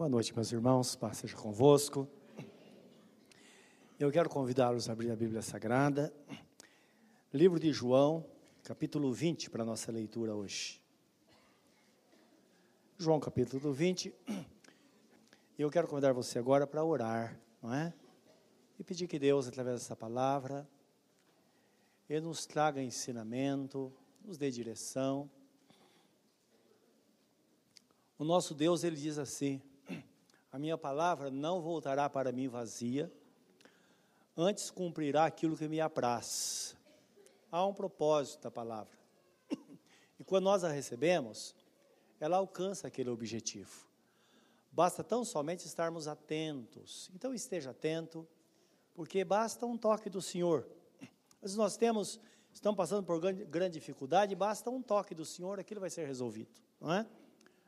Boa noite, meus irmãos, paz seja convosco. Eu quero convidá-los a abrir a Bíblia Sagrada, livro de João, capítulo 20, para a nossa leitura hoje. João, capítulo 20. E eu quero convidar você agora para orar, não é? E pedir que Deus, através dessa palavra, Ele nos traga ensinamento, nos dê direção. O nosso Deus, Ele diz assim: a minha palavra não voltará para mim vazia, antes cumprirá aquilo que me apraz. Há um propósito da palavra. E quando nós a recebemos, ela alcança aquele objetivo. Basta tão somente estarmos atentos. Então esteja atento, porque basta um toque do Senhor. Mas nós temos, estamos passando por grande, dificuldade, basta um toque do Senhor, aquilo vai ser resolvido, não é?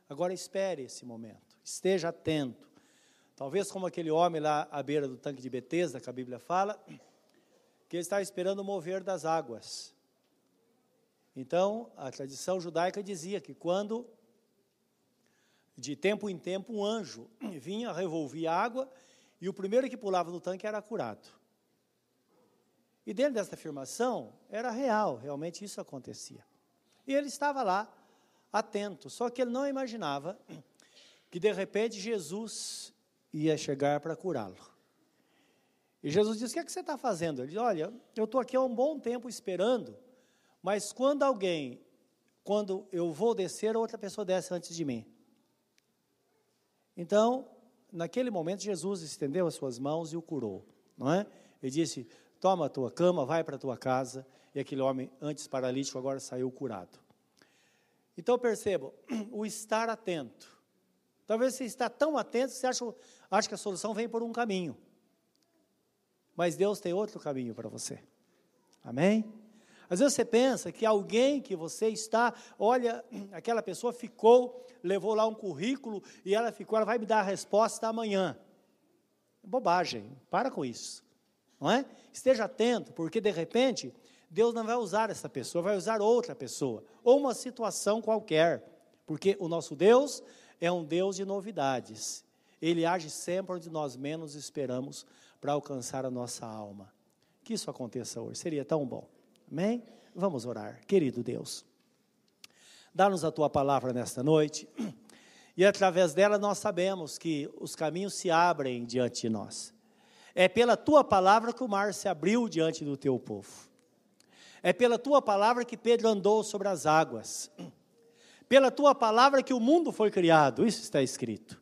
Agora espere esse momento, esteja atento. Talvez como aquele homem lá à beira do tanque de Betesda, que a Bíblia fala, que ele está esperando o mover das águas. Então, a tradição judaica dizia que quando, de tempo em tempo, um anjo vinha, revolvia a água, e o primeiro que pulava no tanque era curado. E dentro dessa afirmação, era real, realmente isso acontecia. E ele estava lá, atento, só que ele não imaginava que de repente Jesus ia chegar para curá-lo. E Jesus disse: O que, é que você está fazendo? Ele disse: Olha, eu estou aqui há um bom tempo esperando, mas quando alguém, quando eu vou descer, outra pessoa desce antes de mim. Então, naquele momento, Jesus estendeu as suas mãos e o curou, não é? Ele disse: Toma a tua cama, vai para a tua casa. E aquele homem, antes paralítico, agora saiu curado. Então percebam, o estar atento. Talvez você está tão atento que você acha, acha que a solução vem por um caminho. Mas Deus tem outro caminho para você. Amém? Às vezes você pensa que alguém que você está, olha, aquela pessoa ficou, levou lá um currículo e ela ficou, ela vai me dar a resposta amanhã. Bobagem, para com isso. Não é? Esteja atento, porque de repente Deus não vai usar essa pessoa, vai usar outra pessoa, ou uma situação qualquer, porque o nosso Deus é um Deus de novidades. Ele age sempre onde nós menos esperamos para alcançar a nossa alma. Que isso aconteça hoje, seria tão bom. Amém? Vamos orar. Querido Deus, dá-nos a tua palavra nesta noite, e através dela nós sabemos que os caminhos se abrem diante de nós. É pela tua palavra que o mar se abriu diante do teu povo. É pela tua palavra que Pedro andou sobre as águas pela tua palavra que o mundo foi criado, isso está escrito.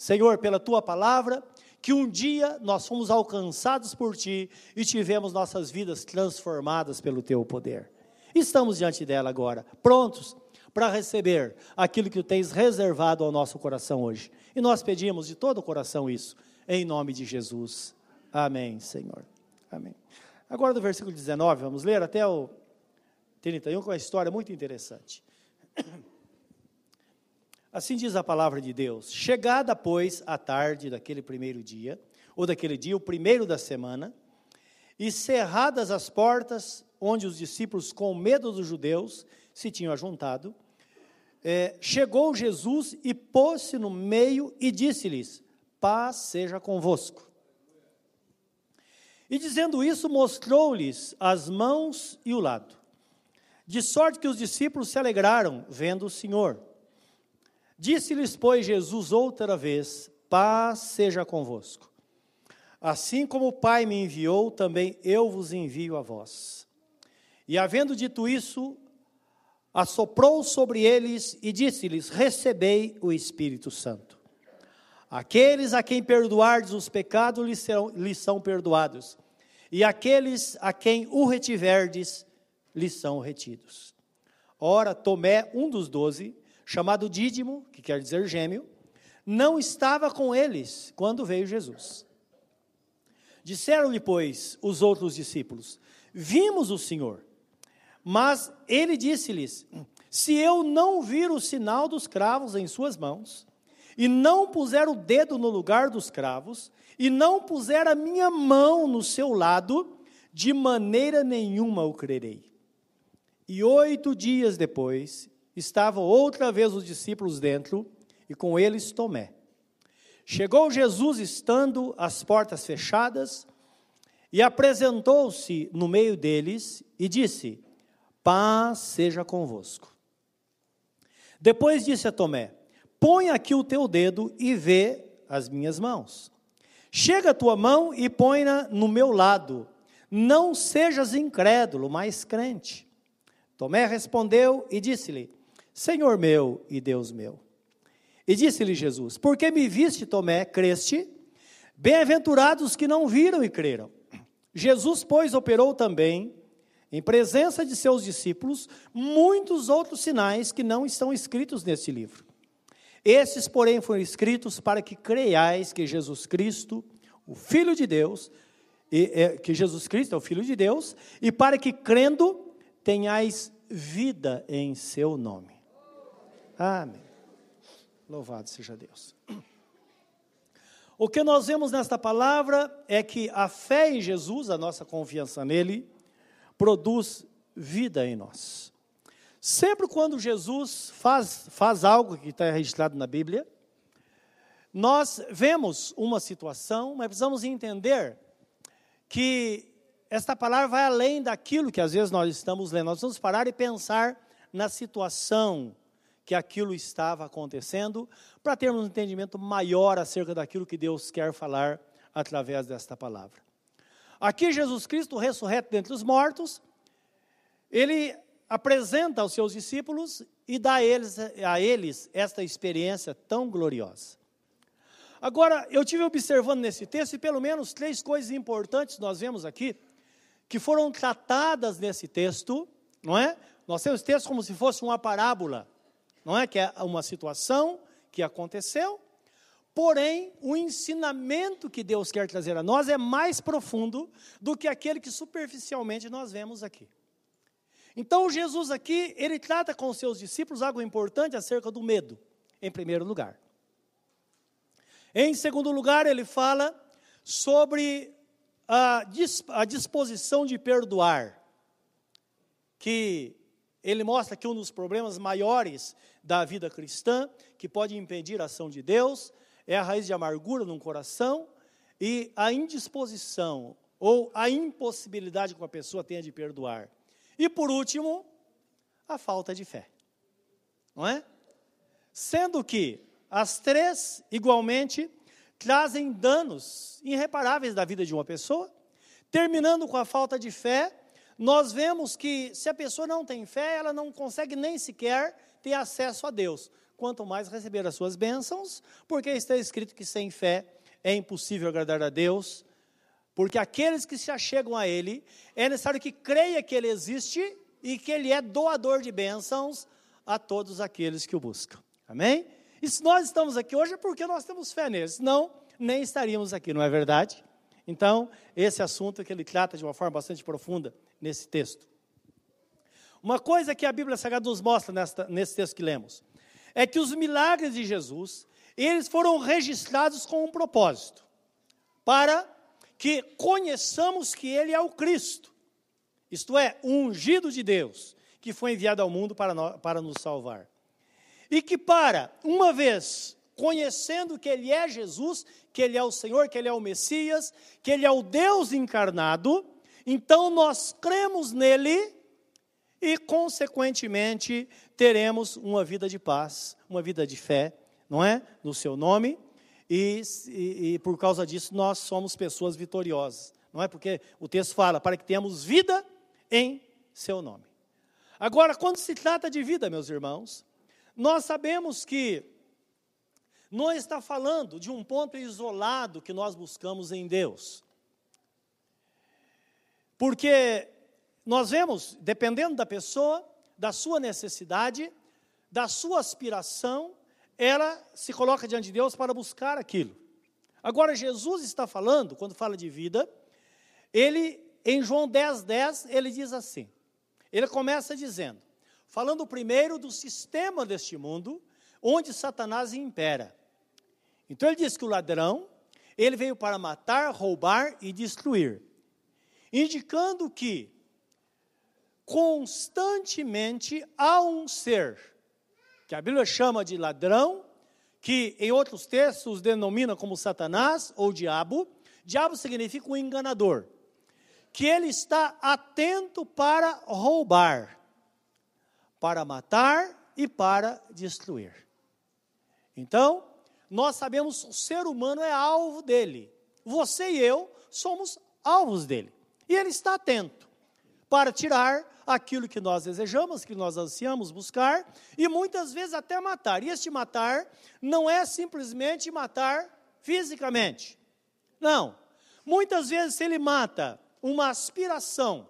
Senhor, pela tua palavra, que um dia nós fomos alcançados por ti e tivemos nossas vidas transformadas pelo teu poder. Estamos diante dela agora, prontos para receber aquilo que tu tens reservado ao nosso coração hoje. E nós pedimos de todo o coração isso, em nome de Jesus. Amém, Senhor. Amém. Agora do versículo 19, vamos ler até o 31, com uma história muito interessante. Assim diz a palavra de Deus: Chegada, pois, a tarde daquele primeiro dia, ou daquele dia, o primeiro da semana, e cerradas as portas onde os discípulos, com medo dos judeus, se tinham ajuntado, é, chegou Jesus e pôs-se no meio e disse-lhes: Paz seja convosco. E dizendo isso, mostrou-lhes as mãos e o lado. De sorte que os discípulos se alegraram, vendo o Senhor. Disse-lhes, pois, Jesus outra vez: Paz seja convosco. Assim como o Pai me enviou, também eu vos envio a vós. E havendo dito isso, assoprou sobre eles e disse-lhes: Recebei o Espírito Santo. Aqueles a quem perdoardes os pecados lhes, serão, lhes são perdoados, e aqueles a quem o retiverdes lhes são retidos. Ora, Tomé, um dos doze, chamado Dídimo, que quer dizer gêmeo, não estava com eles quando veio Jesus. Disseram-lhe, pois, os outros discípulos: Vimos o Senhor. Mas ele disse-lhes: Se eu não vir o sinal dos cravos em suas mãos, e não puser o dedo no lugar dos cravos, e não puser a minha mão no seu lado, de maneira nenhuma o crerei. E oito dias depois, estavam outra vez os discípulos dentro, e com eles Tomé. Chegou Jesus estando as portas fechadas e apresentou-se no meio deles e disse: Paz seja convosco. Depois disse a Tomé: Põe aqui o teu dedo e vê as minhas mãos. Chega a tua mão e põe-na no meu lado. Não sejas incrédulo, mas crente. Tomé respondeu e disse-lhe: Senhor meu e Deus meu. E disse-lhe Jesus: Porque me viste, Tomé, creste? Bem-aventurados que não viram e creram. Jesus, pois, operou também, em presença de seus discípulos, muitos outros sinais que não estão escritos neste livro. Esses, porém, foram escritos para que creiais que Jesus Cristo, o Filho de Deus, e, é, que Jesus Cristo é o Filho de Deus, e para que crendo tenhais vida em seu nome. Amém. Louvado seja Deus. O que nós vemos nesta palavra é que a fé em Jesus, a nossa confiança nele, produz vida em nós. Sempre quando Jesus faz, faz algo que está registrado na Bíblia, nós vemos uma situação, mas precisamos entender que esta palavra vai além daquilo que às vezes nós estamos lendo. Nós vamos parar e pensar na situação que aquilo estava acontecendo, para termos um entendimento maior acerca daquilo que Deus quer falar através desta palavra. Aqui Jesus Cristo, ressurreto dentre os mortos, ele apresenta aos seus discípulos e dá a eles, a eles esta experiência tão gloriosa. Agora, eu tive observando nesse texto, e pelo menos três coisas importantes nós vemos aqui, que foram tratadas nesse texto, não é? Nós temos texto como se fosse uma parábola, não é? Que é uma situação que aconteceu, porém, o ensinamento que Deus quer trazer a nós é mais profundo do que aquele que superficialmente nós vemos aqui. Então, Jesus aqui, ele trata com os seus discípulos algo importante acerca do medo, em primeiro lugar. Em segundo lugar, ele fala sobre a, a disposição de perdoar, que ele mostra que um dos problemas maiores da vida cristã, que pode impedir a ação de Deus, é a raiz de amargura no coração e a indisposição ou a impossibilidade que uma pessoa tenha de perdoar. E por último, a falta de fé. Não é? Sendo que as três, igualmente, trazem danos irreparáveis da vida de uma pessoa. Terminando com a falta de fé, nós vemos que se a pessoa não tem fé, ela não consegue nem sequer ter acesso a Deus. Quanto mais receber as suas bênçãos, porque está escrito que sem fé é impossível agradar a Deus, porque aqueles que se achegam a Ele, é necessário que creia que Ele existe e que Ele é doador de bênçãos a todos aqueles que o buscam. Amém? E se nós estamos aqui hoje é porque nós temos fé nele, senão nem estaríamos aqui, não é verdade? Então, esse assunto que ele trata de uma forma bastante profunda nesse texto. Uma coisa que a Bíblia Sagrada nos mostra nesta, nesse texto que lemos, é que os milagres de Jesus, eles foram registrados com um propósito, para que conheçamos que Ele é o Cristo, isto é, o ungido de Deus, que foi enviado ao mundo para, nós, para nos salvar. E que para, uma vez conhecendo que Ele é Jesus, que Ele é o Senhor, que Ele é o Messias, que Ele é o Deus encarnado, então nós cremos nele e, consequentemente, teremos uma vida de paz, uma vida de fé, não é? No seu nome e, e, e, por causa disso nós somos pessoas vitoriosas. Não é porque o texto fala para que tenhamos vida em seu nome. Agora, quando se trata de vida, meus irmãos, nós sabemos que não está falando de um ponto isolado que nós buscamos em Deus. Porque nós vemos, dependendo da pessoa, da sua necessidade, da sua aspiração, ela se coloca diante de Deus para buscar aquilo. Agora, Jesus está falando, quando fala de vida, ele, em João 10, 10, ele diz assim: ele começa dizendo, falando primeiro do sistema deste mundo, onde Satanás impera. Então ele diz que o ladrão, ele veio para matar, roubar e destruir, indicando que constantemente há um ser que a Bíblia chama de ladrão, que em outros textos denomina como Satanás ou diabo. Diabo significa um enganador, que ele está atento para roubar, para matar e para destruir. Então, nós sabemos o ser humano é alvo dele. Você e eu somos alvos dele. E ele está atento para tirar aquilo que nós desejamos, que nós ansiamos buscar, e muitas vezes até matar. E este matar não é simplesmente matar fisicamente. Não. Muitas vezes, se ele mata uma aspiração,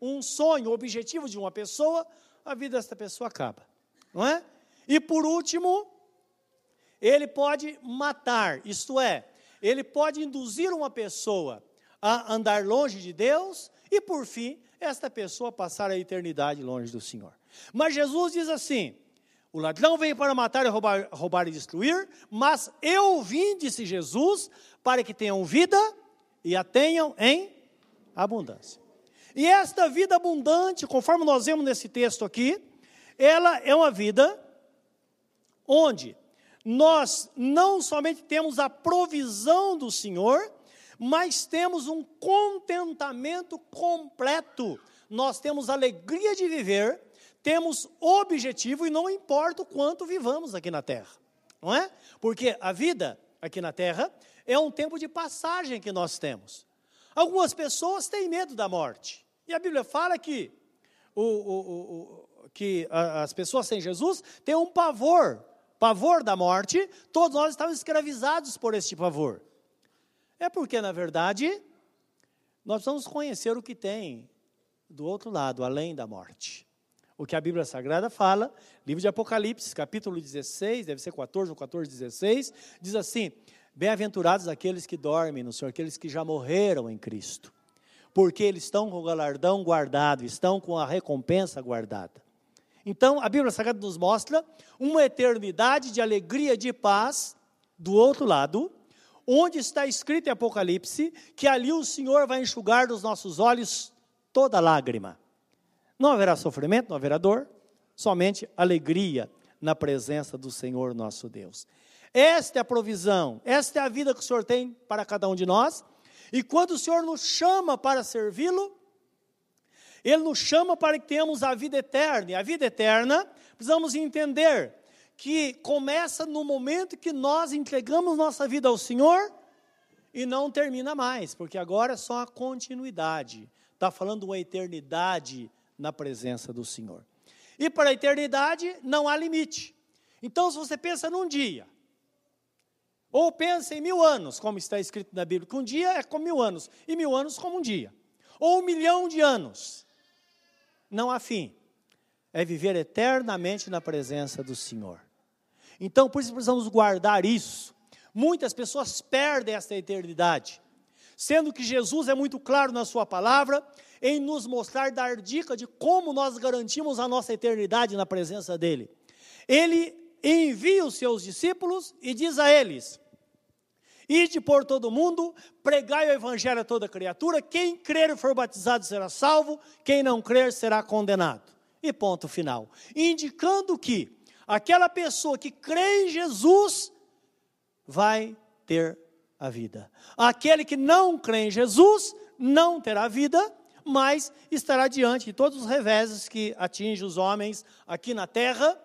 um sonho, um objetivo de uma pessoa, a vida dessa pessoa acaba. Não é? E por último, ele pode matar, isto é, ele pode induzir uma pessoa a andar longe de Deus e, por fim, esta pessoa passar a eternidade longe do Senhor. Mas Jesus diz assim: o ladrão veio para matar, roubar, roubar e destruir, mas eu vim, disse Jesus, para que tenham vida e a tenham em abundância. E esta vida abundante, conforme nós vemos nesse texto aqui, ela é uma vida onde nós não somente temos a provisão do Senhor, mas temos um contentamento completo. Nós temos alegria de viver, temos objetivo e não importa o quanto vivamos aqui na terra, não é? Porque a vida aqui na terra é um tempo de passagem que nós temos. Algumas pessoas têm medo da morte, e a Bíblia fala que, o, o, o, que as pessoas sem Jesus têm um pavor, pavor da morte, todos nós estamos escravizados por este pavor. É porque, na verdade, nós vamos conhecer o que tem do outro lado, além da morte. O que a Bíblia Sagrada fala, livro de Apocalipse, capítulo 16, deve ser 14 ou 14, 16, diz assim: Bem-aventurados aqueles que dormem no Senhor, aqueles que já morreram em Cristo, porque eles estão com o galardão guardado, estão com a recompensa guardada. Então, a Bíblia Sagrada nos mostra uma eternidade de alegria, de paz, do outro lado, onde está escrito em Apocalipse que ali o Senhor vai enxugar dos nossos olhos toda lágrima. Não haverá sofrimento, não haverá dor, somente alegria na presença do Senhor nosso Deus. Esta é a provisão, esta é a vida que o Senhor tem para cada um de nós. E quando o Senhor nos chama para servi-lo, Ele nos chama para que tenhamos a vida eterna. E a vida eterna, precisamos entender que começa no momento que nós entregamos nossa vida ao Senhor e não termina mais, porque agora é só a continuidade. Está falando uma eternidade na presença do Senhor. E para a eternidade não há limite. Então, se você pensa num dia, ou pensa em mil anos, como está escrito na Bíblia, que um dia é como mil anos, e mil anos como um dia, ou um milhão de anos, não há fim é viver eternamente na presença do Senhor. Então, por isso precisamos guardar isso. Muitas pessoas perdem essa eternidade, sendo que Jesus é muito claro na Sua palavra em nos mostrar, dar dica de como nós garantimos a nossa eternidade na presença dEle. Ele envia os seus discípulos e diz a eles: Ide por todo mundo, pregai o evangelho a toda criatura, quem crer e for batizado será salvo, quem não crer será condenado e ponto final. Indicando que aquela pessoa que crê em Jesus vai ter a vida. Aquele que não crê em Jesus não terá vida, mas estará diante de todos os reveses que atingem os homens aqui na terra,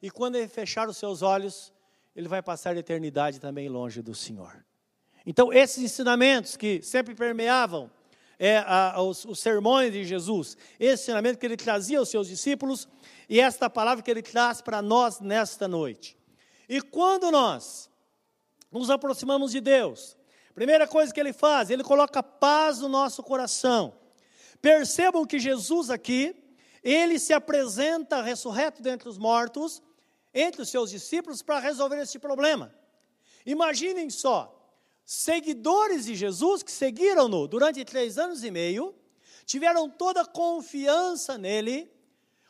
e quando ele fechar os seus olhos, ele vai passar a eternidade também longe do Senhor. Então, esses ensinamentos que sempre permeavam é, a, os, os, sermões de Jesus, esse ensinamento que ele trazia aos seus discípulos e esta palavra que ele traz para nós nesta noite. E quando nós nos aproximamos de Deus, primeira coisa que ele faz, ele coloca paz no nosso coração. Percebam que Jesus aqui, ele se apresenta ressurreto dentre os mortos, entre os seus discípulos, para resolver este problema. Imaginem só, seguidores de Jesus que seguiram-no durante três anos e meio, tiveram toda a confiança nele,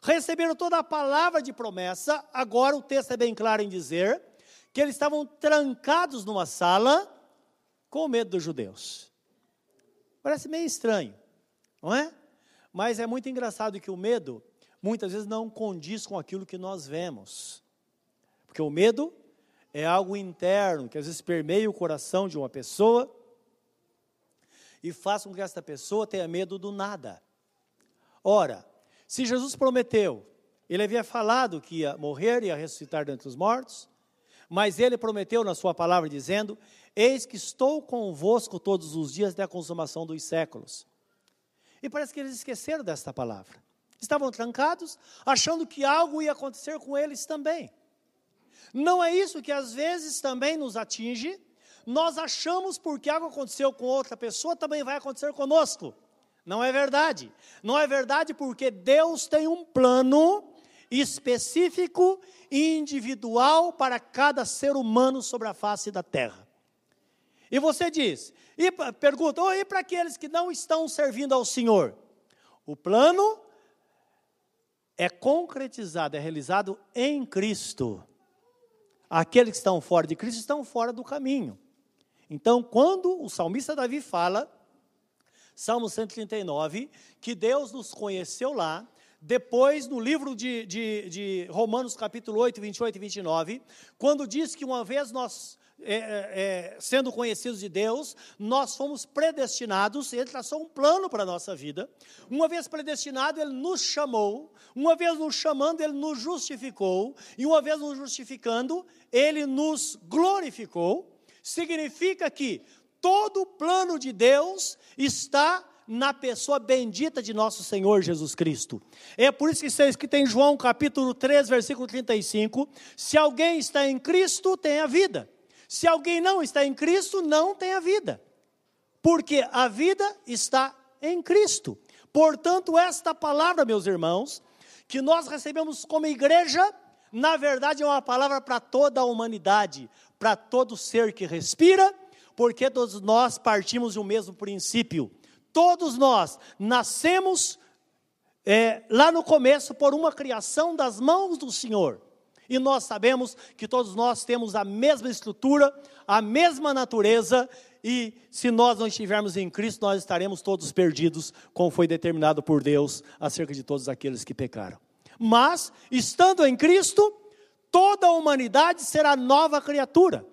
receberam toda a palavra de promessa. Agora o texto é bem claro em dizer que eles estavam trancados numa sala com medo dos judeus. Parece meio estranho, não é? Mas é muito engraçado que o medo muitas vezes não condiz com aquilo que nós vemos. Porque o medo é algo interno que às vezes permeia o coração de uma pessoa e faz com que esta pessoa tenha medo do nada. Ora, se Jesus prometeu, ele havia falado que ia morrer e ia ressuscitar dentre os mortos, mas ele prometeu na sua palavra dizendo: Eis que estou convosco todos os dias até a consumação dos séculos. E parece que eles esqueceram desta palavra. Estavam trancados, achando que algo ia acontecer com eles também. Não é isso que às vezes também nos atinge? Nós achamos porque algo aconteceu com outra pessoa, também vai acontecer conosco. Não é verdade. Não é verdade porque Deus tem um plano específico e individual para cada ser humano sobre a face da terra. E você diz, e pergunta, oh, e para aqueles que não estão servindo ao Senhor? O plano é concretizado, é realizado em Cristo. Aqueles que estão fora de Cristo estão fora do caminho. Então, quando o salmista Davi fala, Salmo 139, que Deus nos conheceu lá, depois, no livro de, de, de, Romanos, capítulo 8, 28 e 29, quando diz que uma vez nós, é, é, é, sendo conhecidos de Deus, nós fomos predestinados, Ele traçou um plano para a nossa vida. Uma vez predestinado, Ele nos chamou, uma vez nos chamando, Ele nos justificou, e uma vez nos justificando, Ele nos glorificou significa que todo o plano de Deus está na pessoa bendita de nosso Senhor Jesus Cristo. É por isso que está escrito em João capítulo 3, versículo 35: se alguém está em Cristo, tem a vida. Se alguém não está em Cristo, não tem a vida. Porque a vida está em Cristo. Portanto, esta palavra, meus irmãos, que nós recebemos como igreja, na verdade é uma palavra para toda a humanidade, para todo ser que respira, porque todos nós partimos de um mesmo princípio. Todos nós nascemos é, lá no começo por uma criação das mãos do Senhor. E nós sabemos que todos nós temos a mesma estrutura, a mesma natureza, e se nós não estivermos em Cristo, nós estaremos todos perdidos, como foi determinado por Deus acerca de todos aqueles que pecaram. Mas, estando em Cristo, toda a humanidade será nova criatura.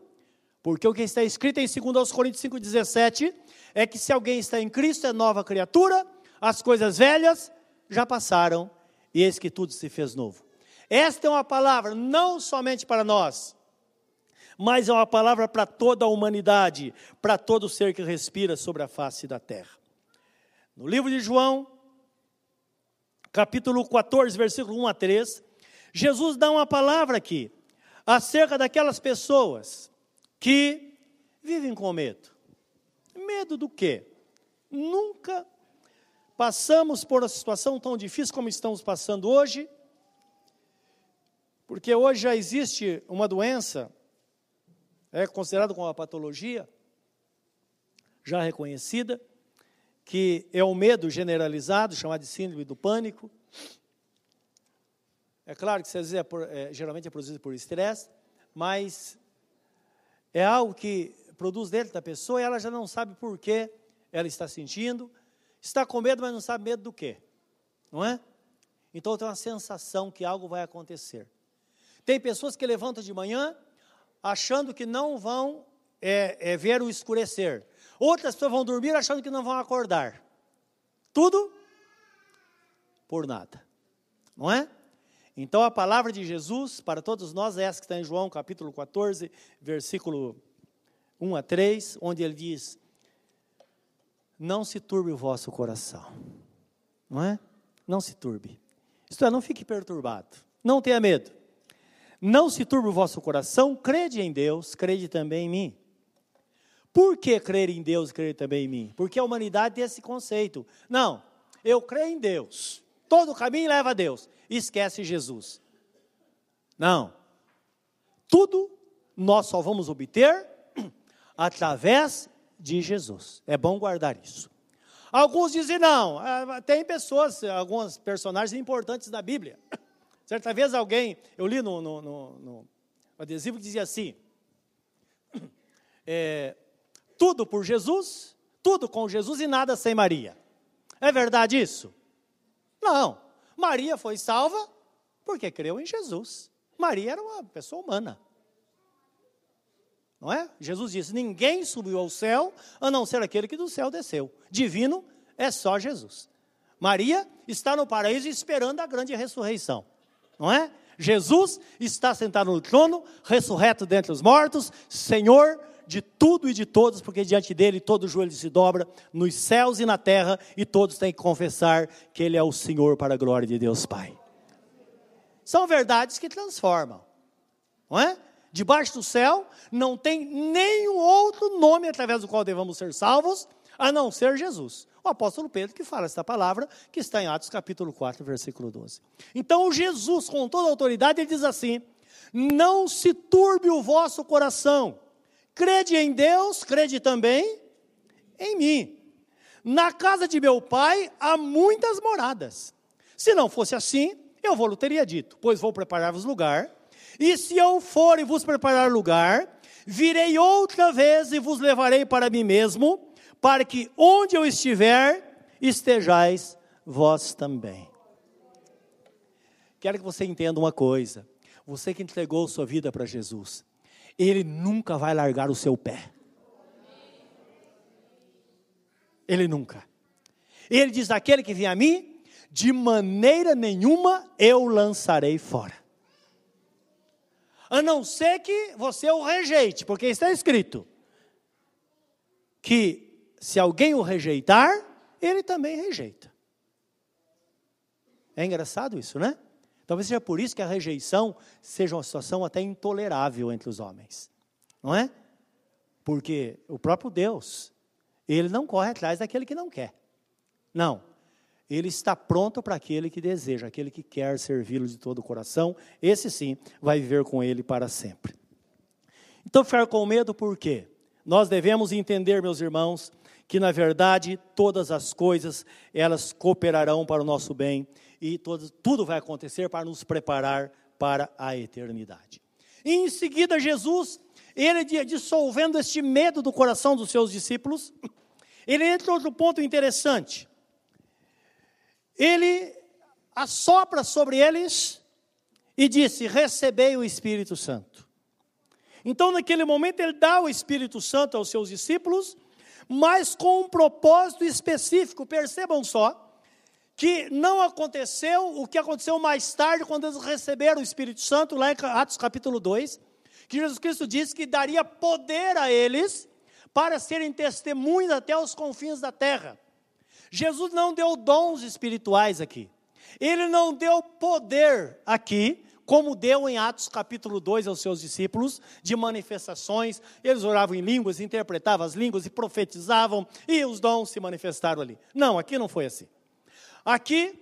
Porque o que está escrito em 2 Coríntios 5,17 é que se alguém está em Cristo é nova criatura, as coisas velhas já passaram e eis que tudo se fez novo. Esta é uma palavra não somente para nós, mas é uma palavra para toda a humanidade, para todo ser que respira sobre a face da terra. No livro de João, capítulo 14, versículo 1 a 3, Jesus dá uma palavra aqui acerca daquelas pessoas que vivem com medo. Medo do quê? Nunca passamos por uma situação tão difícil como estamos passando hoje, porque hoje já existe uma doença, é considerada como uma patologia, já reconhecida, que é o medo generalizado, chamado de síndrome do pânico, é claro que às vezes é, é geralmente é produzido por estresse, mas é algo que produz dentro da pessoa e ela já não sabe por que ela está sentindo, está com medo, mas não sabe medo do quê, não é? Então tem uma sensação que algo vai acontecer. Tem pessoas que levantam de manhã achando que não vão é, é, ver o escurecer. Outras pessoas vão dormir achando que não vão acordar. Tudo por nada, não é? Então a palavra de Jesus para todos nós é essa que está em João capítulo 14, versículo 1 a 3, onde ele diz: Não se turbe o vosso coração, não é? Não se turbe. Isto é, não fique perturbado, não tenha medo. Não se turbe o vosso coração, crede em Deus, crede também em mim. Por que crer em Deus e crer também em mim? Porque a humanidade tem esse conceito. Não, eu creio em Deus. Todo caminho leva a Deus esquece Jesus. Não. Tudo nós só vamos obter através de Jesus. É bom guardar isso. Alguns dizem não, é, tem pessoas, alguns personagens importantes da Bíblia. Certa vez alguém, eu li no, no, no, no adesivo que dizia assim: é, tudo por Jesus, tudo com Jesus e nada sem Maria. É verdade isso? Não. Maria foi salva porque creu em Jesus. Maria era uma pessoa humana. Não é? Jesus disse: Ninguém subiu ao céu a não ser aquele que do céu desceu. Divino é só Jesus. Maria está no paraíso esperando a grande ressurreição. Não é? Jesus está sentado no trono, ressurreto dentre os mortos, Senhor de tudo e de todos, porque diante dele todo joelho se dobra, nos céus e na terra, e todos têm que confessar que ele é o Senhor para a glória de Deus Pai. São verdades que transformam, não é? Debaixo do céu não tem nenhum outro nome através do qual devamos ser salvos, a não ser Jesus. O apóstolo Pedro que fala esta palavra, que está em Atos capítulo 4, versículo 12. Então Jesus, com toda a autoridade, ele diz assim: Não se turbe o vosso coração, crede em Deus, crede também em mim. Na casa de meu pai há muitas moradas. Se não fosse assim, eu vou lhe teria dito, pois vou preparar-vos lugar. E se eu for e vos preparar lugar, virei outra vez e vos levarei para mim mesmo, para que onde eu estiver, estejais vós também. Quero que você entenda uma coisa. Você que entregou sua vida para Jesus, Ele nunca vai largar o seu pé. Ele nunca. Ele diz: aquele que vem a mim, de maneira nenhuma eu lançarei fora. A não ser que você o rejeite, porque está escrito que se alguém o rejeitar, ele também rejeita. É engraçado isso, né? Talvez seja por isso que a rejeição seja uma situação até intolerável entre os homens, não é? Porque o próprio Deus, ele não corre atrás daquele que não quer. Não. Ele está pronto para aquele que deseja, aquele que quer servi-lo de todo o coração. Esse sim vai viver com ele para sempre. Então, ficar com medo por quê? Nós devemos entender, meus irmãos, que na verdade todas as coisas elas cooperarão para o nosso bem e todo, tudo vai acontecer para nos preparar para a eternidade. E em seguida, Jesus, ele dissolvendo este medo do coração dos seus discípulos, ele entra outro ponto interessante. Ele assopra sobre eles e disse: Recebei o Espírito Santo. Então, naquele momento, ele dá o Espírito Santo aos seus discípulos mas com um propósito específico. Percebam só que não aconteceu o que aconteceu mais tarde, quando eles receberam o Espírito Santo, lá em Atos capítulo 2, que Jesus Cristo disse que daria poder a eles para serem testemunhas até os confins da terra. Jesus não deu dons espirituais aqui. Ele não deu poder aqui, como deu em Atos capítulo 2 aos seus discípulos, de manifestações, eles oravam em línguas, interpretavam as línguas e profetizavam, e os dons se manifestaram ali. Não, aqui não foi assim. Aqui,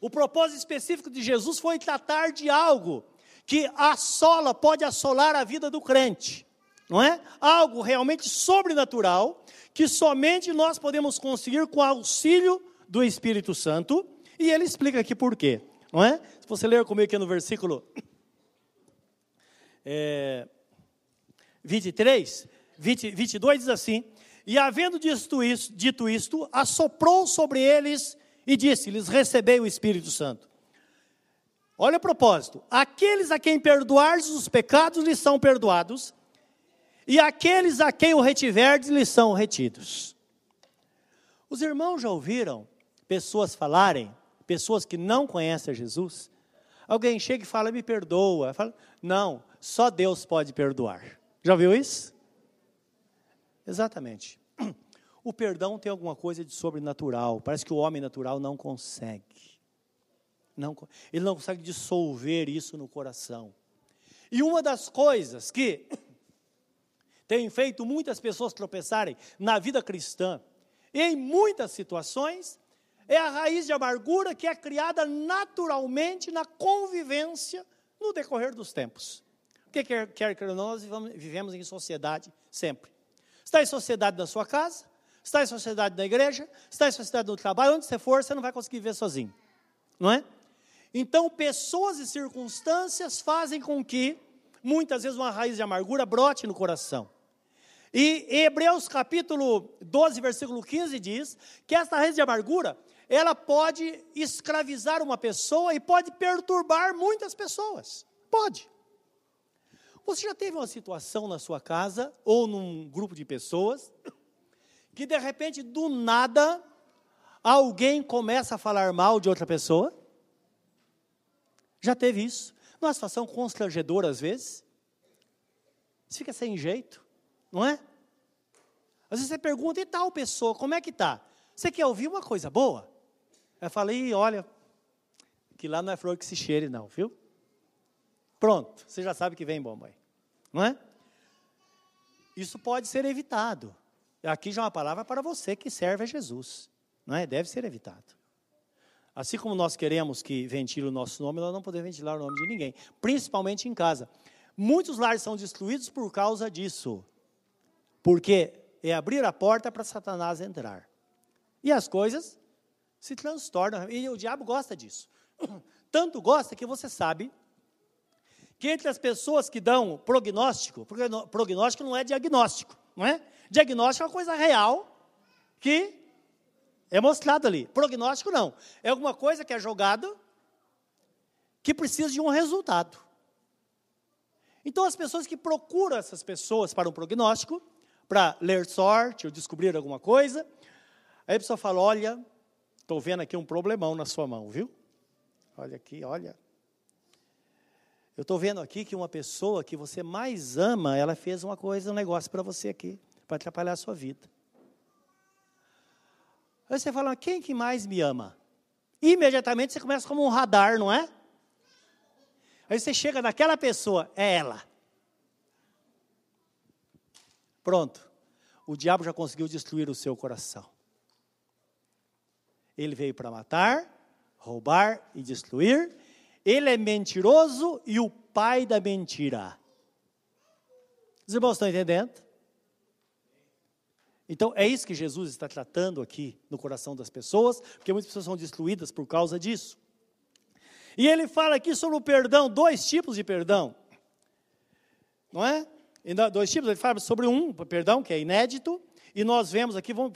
o propósito específico de Jesus foi tratar de algo que assola, pode assolar a vida do crente, não é? Algo realmente sobrenatural, que somente nós podemos conseguir com o auxílio do Espírito Santo, e ele explica aqui por quê não é? Se você ler comigo aqui no versículo é, 23, 20, 22 diz assim: E havendo dito isto, dito isto, assoprou sobre eles e disse: Lhes recebei o Espírito Santo. Olha o propósito: aqueles a quem perdoardes os pecados lhes são perdoados, e aqueles a quem o retiverdes lhes são retidos. Os irmãos já ouviram pessoas falarem pessoas que não conhecem Jesus, alguém chega e fala, me perdoa. Fala, não, só Deus pode perdoar. Já viu isso? Exatamente. O perdão tem alguma coisa de sobrenatural. Parece que o homem natural não consegue. Não, ele não consegue dissolver isso no coração. E uma das coisas que tem feito muitas pessoas tropeçarem na vida cristã, em muitas situações, é a raiz de amargura que é criada naturalmente na convivência no decorrer dos tempos. O que quer, que nós vivemos em sociedade sempre. Está em sociedade na sua casa, está em sociedade na igreja, está em sociedade no trabalho, onde você for, você não vai conseguir viver sozinho. Não é? Então, pessoas e circunstâncias fazem com que, muitas vezes, uma raiz de amargura brote no coração. E Hebreus capítulo 12, versículo 15 diz que essa raiz de amargura, ela pode escravizar uma pessoa e pode perturbar muitas pessoas. Pode. você já teve uma situação na sua casa ou num grupo de pessoas que de repente do nada alguém começa a falar mal de outra pessoa? Já teve isso? Numa situação constrangedora às vezes? Você fica sem jeito, não é? Às vezes você pergunta, e tal pessoa, como é que está? Você quer ouvir uma coisa boa? Eu falei, olha, que lá não é flor que se cheire não, viu? Pronto, você já sabe que vem bomba aí, não é? Isso pode ser evitado. Aqui já é uma palavra para você que serve a Jesus, não é? Deve ser evitado. Assim como nós queremos que ventile o nosso nome, nós não podemos ventilar o nome de ninguém, principalmente em casa. Muitos lares são destruídos por causa disso, porque é abrir a porta para Satanás entrar. E as coisas se transtornam, e o diabo gosta disso. Tanto gosta que você sabe que entre as pessoas que dão prognóstico, prognóstico não é diagnóstico, não é? Diagnóstico é uma coisa real que é mostrado ali. Prognóstico não. É alguma coisa que é jogada que precisa de um resultado. Então as pessoas que procuram essas pessoas para um prognóstico, para ler sorte ou descobrir alguma coisa. Aí a pessoa fala: Olha, estou vendo aqui um problemão na sua mão, viu? Olha aqui, olha. Eu estou vendo aqui que uma pessoa que você mais ama, ela fez uma coisa, um negócio para você aqui, para atrapalhar a sua vida. Aí você fala: Quem que mais me ama? Imediatamente você começa como um radar, não é? Aí você chega naquela pessoa, é ela. Pronto. O diabo já conseguiu destruir o seu coração. Ele veio para matar, roubar e destruir. Ele é mentiroso e o pai da mentira. Os irmãos estão entendendo? Então, é isso que Jesus está tratando aqui no coração das pessoas, porque muitas pessoas são destruídas por causa disso. E ele fala aqui sobre o perdão, dois tipos de perdão. Não é? dois tipos, ele fala sobre um, perdão, que é inédito, e nós vemos aqui, vamos,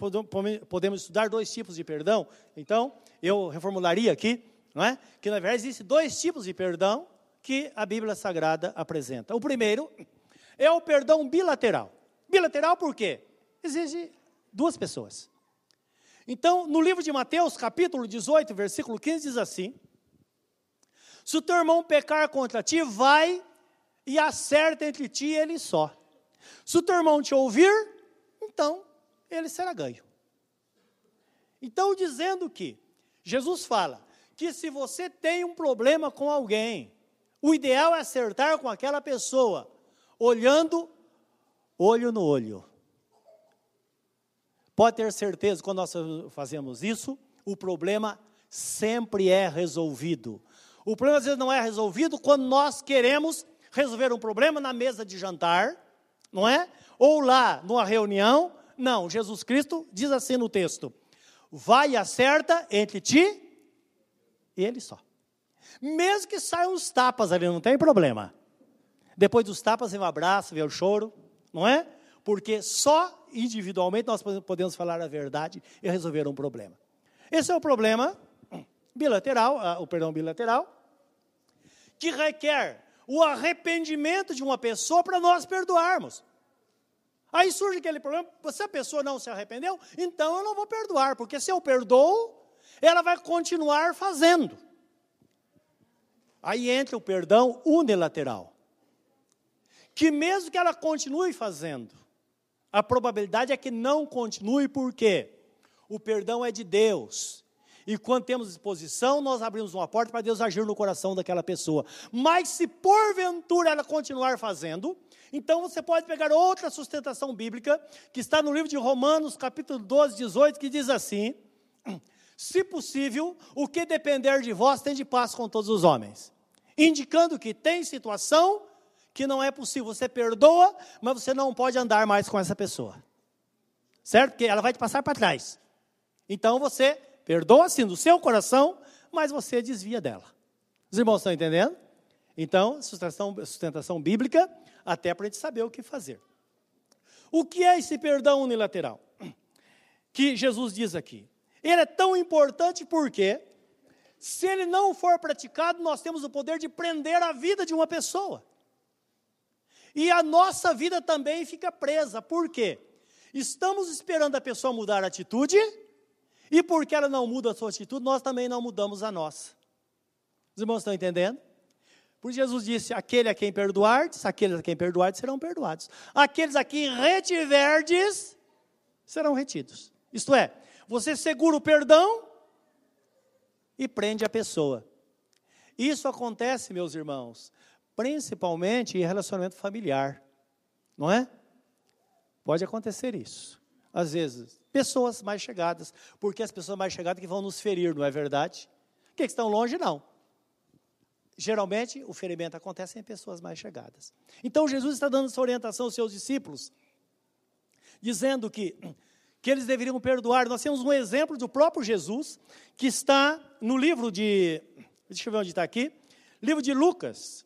podemos estudar dois tipos de perdão. Então, eu reformularia aqui, não é? Que na verdade existem dois tipos de perdão que a Bíblia Sagrada apresenta. O primeiro é o perdão bilateral. Bilateral por quê? Exige duas pessoas. Então, no livro de Mateus, capítulo 18, versículo 15, diz assim: Se o teu irmão pecar contra ti, vai e acerta entre ti e ele só. Se o teu irmão te ouvir, então ele será ganho. Então, dizendo que Jesus fala que se você tem um problema com alguém, o ideal é acertar com aquela pessoa, olhando olho no olho. Pode ter certeza, quando nós fazemos isso, o problema sempre é resolvido. O problema às vezes não é resolvido quando nós queremos resolver um problema na mesa de jantar, não é? Ou lá numa reunião. Não, Jesus Cristo diz assim no texto: vai e acerta entre ti e ele só. Mesmo que saiam os tapas ali, não tem problema. Depois dos tapas vem o abraço, vem o choro, não é? Porque só individualmente nós podemos falar a verdade e resolver um problema. Esse é o problema bilateral, ah, o perdão bilateral, que requer o arrependimento de uma pessoa para nós perdoarmos. Aí surge aquele problema: se a pessoa não se arrependeu, então eu não vou perdoar, porque se eu perdoo, ela vai continuar fazendo. Aí entra o perdão unilateral. Que mesmo que ela continue fazendo, a probabilidade é que não continue, porque o perdão é de Deus. E quando temos disposição, nós abrimos uma porta para Deus agir no coração daquela pessoa. Mas se porventura ela continuar fazendo, então você pode pegar outra sustentação bíblica, que está no livro de Romanos, capítulo 12, 18, que diz assim: Se possível, o que depender de vós tem de paz com todos os homens. Indicando que tem situação que não é possível. Você perdoa, mas você não pode andar mais com essa pessoa. Certo? Porque ela vai te passar para trás. Então você Perdoa sim do seu coração, mas você desvia dela. Os irmãos estão entendendo? Então, sustentação, sustentação bíblica, até para a gente saber o que fazer. O que é esse perdão unilateral? Que Jesus diz aqui. Ele é tão importante porque, se ele não for praticado, nós temos o poder de prender a vida de uma pessoa. E a nossa vida também fica presa. Por quê? Estamos esperando a pessoa mudar a atitude, e porque ela não muda a sua atitude, nós também não mudamos a nossa. Os irmãos estão entendendo? Por Jesus disse: aquele a quem perdoardes, aqueles a quem perdoardes serão perdoados. Aqueles a quem retiverdes serão retidos. Isto é, você segura o perdão e prende a pessoa. Isso acontece, meus irmãos, principalmente em relacionamento familiar, não é? Pode acontecer isso. Às vezes, pessoas mais chegadas, porque as pessoas mais chegadas que vão nos ferir, não é verdade? Que estão longe, não. Geralmente, o ferimento acontece em pessoas mais chegadas. Então, Jesus está dando essa orientação aos seus discípulos, dizendo que, que eles deveriam perdoar. Nós temos um exemplo do próprio Jesus, que está no livro de. Deixa eu ver onde está aqui. Livro de Lucas.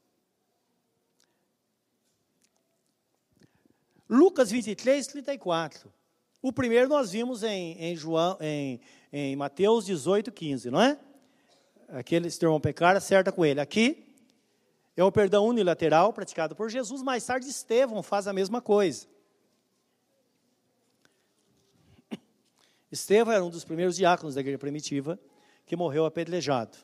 Lucas 23, 34. O primeiro nós vimos em, em, João, em, em Mateus 18, 15, não é? aqueles que irmão pecar, acerta com ele. Aqui é o perdão unilateral praticado por Jesus, mais tarde Estevão faz a mesma coisa. Estevão era um dos primeiros diáconos da igreja primitiva que morreu apedrejado.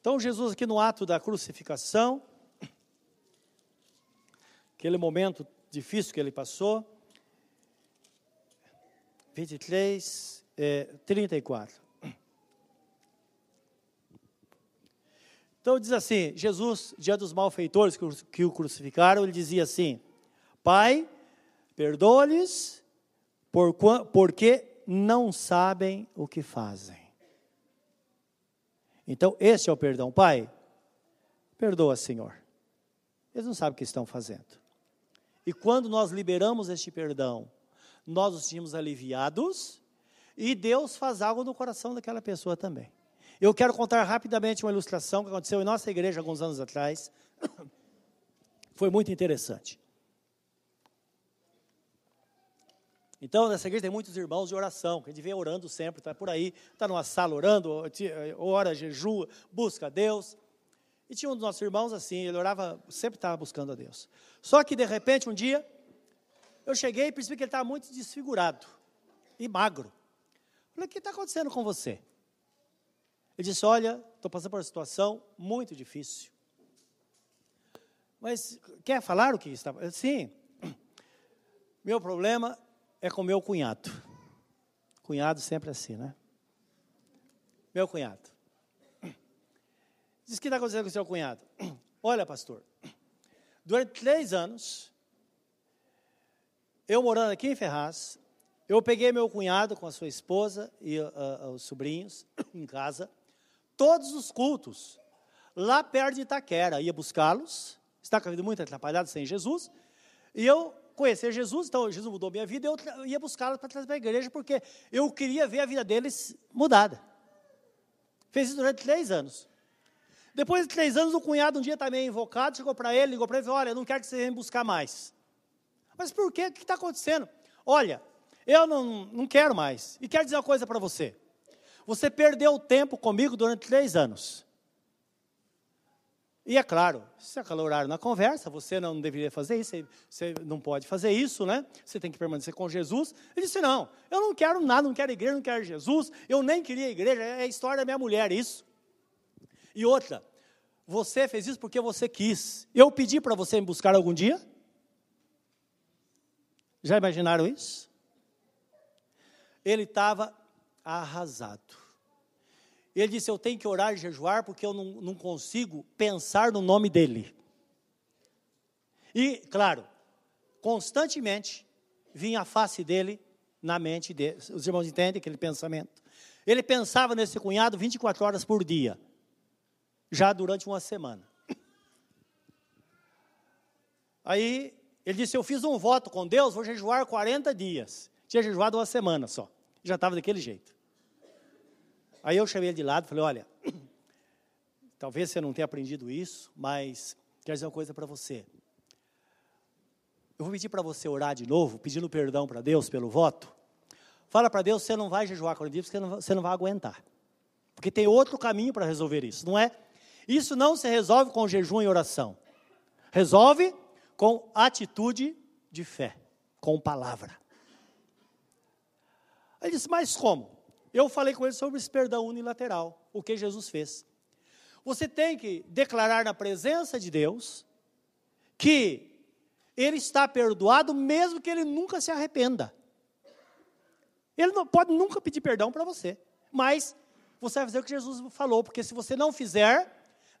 Então, Jesus, aqui no ato da crucificação, aquele momento difícil que ele passou, 23, é, 34. Então diz assim: Jesus, dia dos malfeitores que o crucificaram, ele dizia assim: Pai, perdoa-lhes, porque não sabem o que fazem. Então, esse é o perdão. Pai, perdoa, Senhor. Eles não sabem o que estão fazendo. E quando nós liberamos este perdão, nós os tínhamos aliviados e Deus faz algo no coração daquela pessoa também. Eu quero contar rapidamente uma ilustração que aconteceu em nossa igreja alguns anos atrás. Foi muito interessante. Então, nessa igreja tem muitos irmãos de oração, que a gente vem orando sempre, está por aí, está numa sala orando, ora, jejua, busca a Deus. E tinha um dos nossos irmãos assim, ele orava, sempre estava buscando a Deus. Só que, de repente, um dia, eu cheguei e percebi que ele estava muito desfigurado e magro. Falei, o que está acontecendo com você? Ele disse, olha, estou passando por uma situação muito difícil. Mas quer falar o que está? Sim. Meu problema é com meu cunhado. Cunhado sempre assim, né? Meu cunhado. Diz o que está acontecendo com seu cunhado. Olha, pastor, durante três anos, eu morando aqui em Ferraz, eu peguei meu cunhado com a sua esposa e uh, os sobrinhos em casa, todos os cultos, lá perto de Itaquera, ia buscá-los, está com a vida muito atrapalhada sem Jesus, e eu conhecer Jesus, então Jesus mudou minha vida, eu ia buscá-los para trazer para a igreja, porque eu queria ver a vida deles mudada. Fez isso durante três anos. Depois de três anos, o cunhado um dia também invocado, chegou para ele, ligou para ele e falou, olha, não quero que você venha me buscar mais. Mas por quê? O que está acontecendo? Olha, eu não, não quero mais. E quero dizer uma coisa para você. Você perdeu tempo comigo durante três anos. E é claro, se acaloraram na conversa, você não deveria fazer isso, você não pode fazer isso, né? Você tem que permanecer com Jesus. Ele disse: Não, eu não quero nada, não quero igreja, não quero Jesus, eu nem queria igreja, é a história da minha mulher, isso. E outra, você fez isso porque você quis. Eu pedi para você me buscar algum dia? Já imaginaram isso? Ele estava arrasado. Ele disse: Eu tenho que orar e jejuar porque eu não, não consigo pensar no nome dele. E, claro, constantemente vinha a face dele na mente dele. Os irmãos entendem aquele pensamento? Ele pensava nesse cunhado 24 horas por dia, já durante uma semana. Aí ele disse: Eu fiz um voto com Deus, vou jejuar 40 dias. Tinha jejuado uma semana só, já estava daquele jeito. Aí eu chamei ele de lado falei: Olha, talvez você não tenha aprendido isso, mas quero dizer uma coisa para você. eu vou pedir para você orar de novo, pedindo perdão para Deus pelo voto. Fala para Deus, você não vai jejuar com dia, porque você não, você não vai aguentar. Porque tem outro caminho para resolver isso, não é? Isso não se resolve com jejum e oração. Resolve com atitude de fé, com palavra. Ele disse, mas como? Eu falei com ele sobre esse perdão unilateral, o que Jesus fez. Você tem que declarar na presença de Deus que ele está perdoado, mesmo que ele nunca se arrependa. Ele não pode nunca pedir perdão para você, mas você vai fazer o que Jesus falou, porque se você não fizer,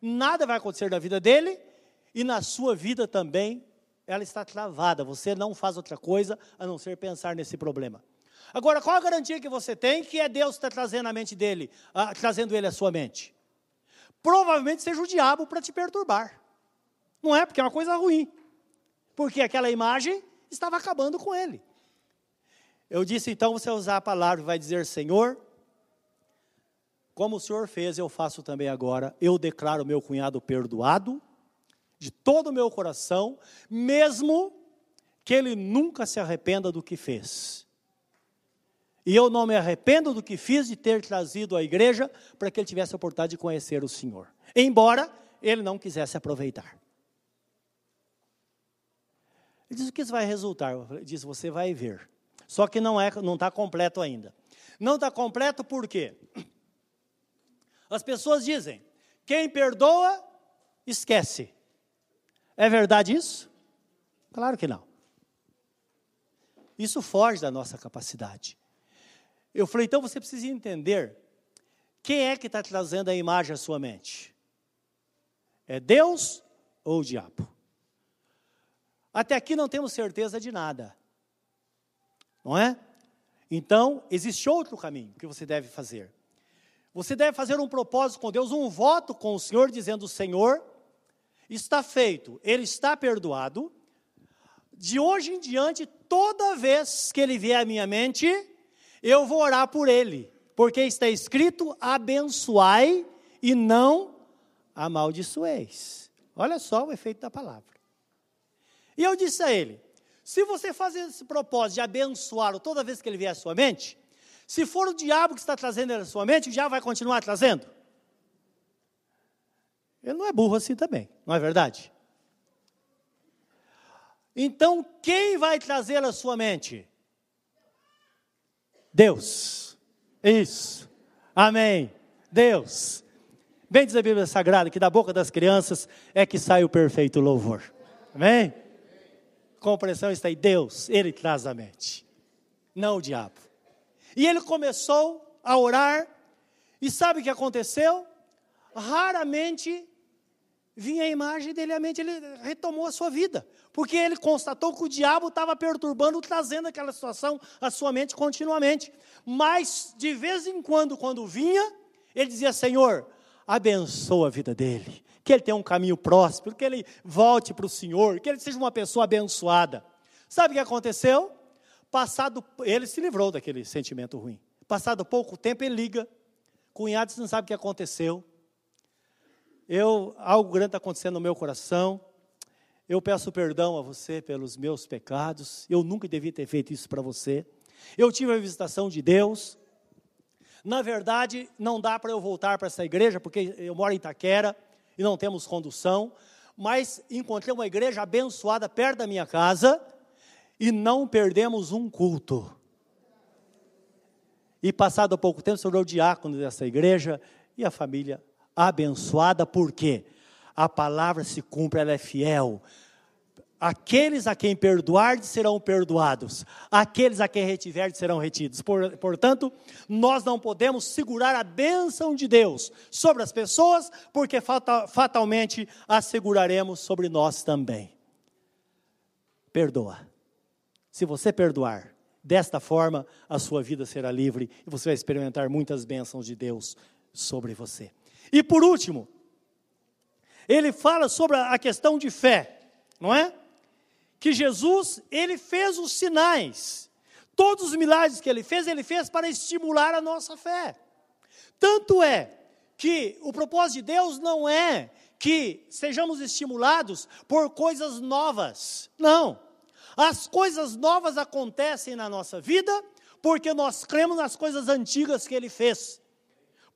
nada vai acontecer na vida dele e na sua vida também ela está travada. Você não faz outra coisa a não ser pensar nesse problema. Agora, qual a garantia que você tem que é Deus que está trazendo a mente dele, ah, trazendo ele à sua mente? Provavelmente seja o diabo para te perturbar. Não é? Porque é uma coisa ruim. Porque aquela imagem estava acabando com ele. Eu disse, então você usar a palavra, vai dizer, Senhor, como o Senhor fez, eu faço também agora. Eu declaro meu cunhado perdoado, de todo o meu coração, mesmo que ele nunca se arrependa do que fez. E eu não me arrependo do que fiz de ter trazido à igreja para que ele tivesse a oportunidade de conhecer o Senhor. Embora ele não quisesse aproveitar. Ele diz: o que isso vai resultar? Ele diz: você vai ver. Só que não é, não está completo ainda. Não está completo por quê? As pessoas dizem: quem perdoa, esquece. É verdade isso? Claro que não. Isso foge da nossa capacidade. Eu falei, então você precisa entender quem é que está trazendo a imagem à sua mente. É Deus ou o diabo? Até aqui não temos certeza de nada. Não é? Então, existe outro caminho que você deve fazer. Você deve fazer um propósito com Deus, um voto com o Senhor, dizendo: Senhor, está feito, ele está perdoado. De hoje em diante, toda vez que ele vier à minha mente, eu vou orar por ele, porque está escrito: abençoai e não amaldiçoeis. Olha só o efeito da palavra. E eu disse a ele: se você fazer esse propósito de abençoá-lo toda vez que ele vier à sua mente, se for o diabo que está trazendo ele à sua mente, diabo vai continuar trazendo? Ele não é burro assim também, não é verdade? Então, quem vai trazer à sua mente? Deus. Isso. Amém. Deus. Bem diz a Bíblia Sagrada que da boca das crianças é que sai o perfeito louvor. Amém? Compreensão está aí. Deus, Ele traz a mente, não o diabo. E ele começou a orar, e sabe o que aconteceu? Raramente vinha a imagem dele à mente, ele retomou a sua vida, porque ele constatou que o diabo estava perturbando, trazendo aquela situação à sua mente continuamente. Mas, de vez em quando, quando vinha, ele dizia: Senhor, abençoa a vida dele, que ele tenha um caminho próspero, que ele volte para o Senhor, que ele seja uma pessoa abençoada. Sabe o que aconteceu? Passado, ele se livrou daquele sentimento ruim. Passado pouco tempo, ele liga. Cunhado, você não sabe o que aconteceu eu algo grande está acontecendo no meu coração. Eu peço perdão a você pelos meus pecados. Eu nunca devia ter feito isso para você. Eu tive a visitação de Deus. Na verdade, não dá para eu voltar para essa igreja, porque eu moro em Itaquera e não temos condução. Mas encontrei uma igreja abençoada perto da minha casa e não perdemos um culto. E passado pouco tempo, sou o diácono dessa igreja e a família abençoada, porque a palavra se cumpre, ela é fiel. Aqueles a quem perdoar serão perdoados, aqueles a quem retiver serão retidos. Por, portanto, nós não podemos segurar a bênção de Deus sobre as pessoas, porque fatalmente a seguraremos sobre nós também. Perdoa. Se você perdoar, desta forma a sua vida será livre e você vai experimentar muitas bênçãos de Deus sobre você. E por último, ele fala sobre a questão de fé, não é? Que Jesus, ele fez os sinais. Todos os milagres que ele fez, ele fez para estimular a nossa fé. Tanto é que o propósito de Deus não é que sejamos estimulados por coisas novas. Não. As coisas novas acontecem na nossa vida porque nós cremos nas coisas antigas que ele fez.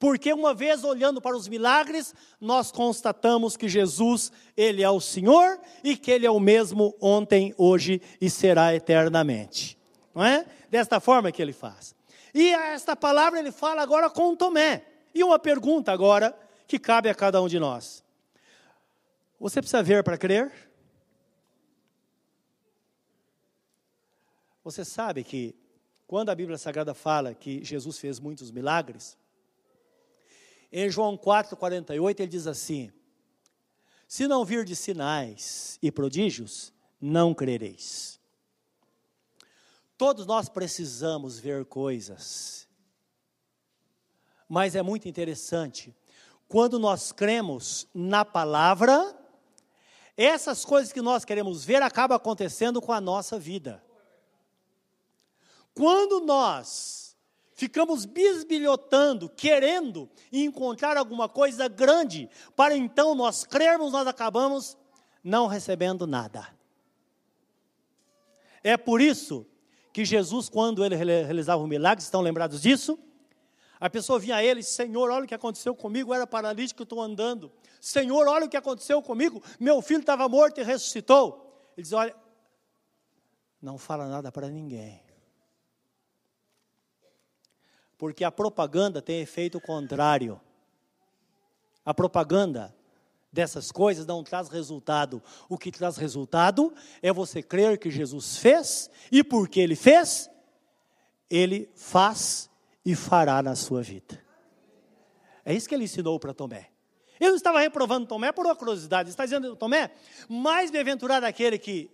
Porque uma vez olhando para os milagres, nós constatamos que Jesus, ele é o Senhor e que ele é o mesmo ontem, hoje e será eternamente. Não é? Desta forma que ele faz. E esta palavra ele fala agora com Tomé. E uma pergunta agora que cabe a cada um de nós. Você precisa ver para crer? Você sabe que quando a Bíblia Sagrada fala que Jesus fez muitos milagres, em João 4,48 ele diz assim: Se não vir de sinais e prodígios, não crereis. Todos nós precisamos ver coisas, mas é muito interessante, quando nós cremos na palavra, essas coisas que nós queremos ver acabam acontecendo com a nossa vida. Quando nós ficamos bisbilhotando, querendo encontrar alguma coisa grande, para então nós crermos, nós acabamos não recebendo nada. É por isso que Jesus, quando ele realizava o milagre, estão lembrados disso? A pessoa vinha a ele, Senhor, olha o que aconteceu comigo, eu era paralítico, estou andando. Senhor, olha o que aconteceu comigo, meu filho estava morto e ressuscitou. Ele diz: Olha, não fala nada para ninguém. Porque a propaganda tem efeito contrário. A propaganda dessas coisas não traz resultado. O que traz resultado é você crer que Jesus fez e porque ele fez, ele faz e fará na sua vida. É isso que ele ensinou para Tomé. Ele não estava reprovando Tomé por uma curiosidade, ele está dizendo, Tomé, mais bem-aventurado aquele que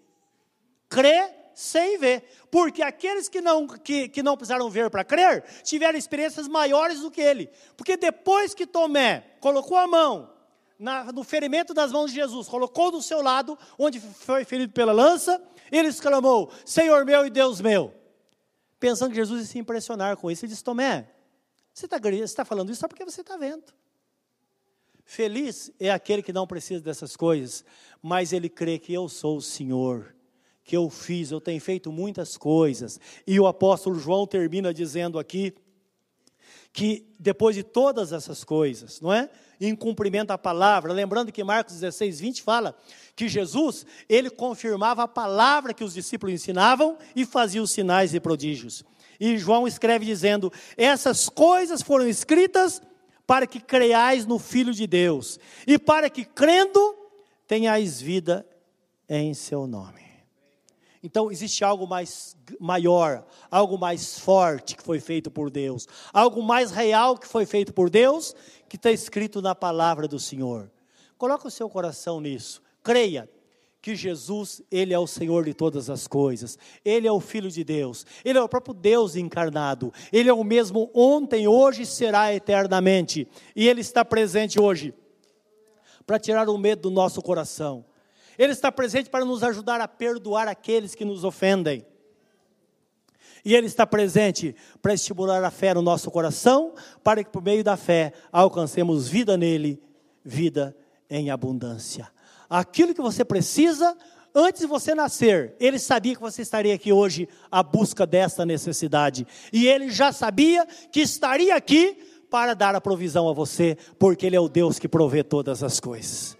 crê sem ver. Porque aqueles que não, que, que não precisaram ver para crer, tiveram experiências maiores do que ele. Porque depois que Tomé colocou a mão na, no ferimento das mãos de Jesus, colocou do seu lado, onde foi ferido pela lança, ele exclamou: Senhor meu e Deus meu. Pensando que Jesus ia se impressionar com isso, ele disse: Tomé, você está tá falando isso só porque você está vendo. Feliz é aquele que não precisa dessas coisas, mas ele crê que eu sou o Senhor que eu fiz, eu tenho feito muitas coisas. E o apóstolo João termina dizendo aqui que depois de todas essas coisas, não é? Em cumprimento à palavra, lembrando que Marcos 16, 20 fala que Jesus, ele confirmava a palavra que os discípulos ensinavam e fazia os sinais e prodígios. E João escreve dizendo: Essas coisas foram escritas para que creiais no Filho de Deus, e para que crendo tenhais vida em seu nome. Então existe algo mais maior, algo mais forte que foi feito por Deus, algo mais real que foi feito por Deus, que está escrito na palavra do Senhor. Coloque o seu coração nisso. Creia que Jesus, Ele é o Senhor de todas as coisas, Ele é o Filho de Deus, Ele é o próprio Deus encarnado, Ele é o mesmo ontem, hoje e será eternamente, e Ele está presente hoje para tirar o medo do nosso coração ele está presente para nos ajudar a perdoar aqueles que nos ofendem. E Ele está presente para estimular a fé no nosso coração, para que por meio da fé alcancemos vida nele, vida em abundância. Aquilo que você precisa, antes de você nascer, Ele sabia que você estaria aqui hoje à busca dessa necessidade. E Ele já sabia que estaria aqui para dar a provisão a você, porque Ele é o Deus que provê todas as coisas.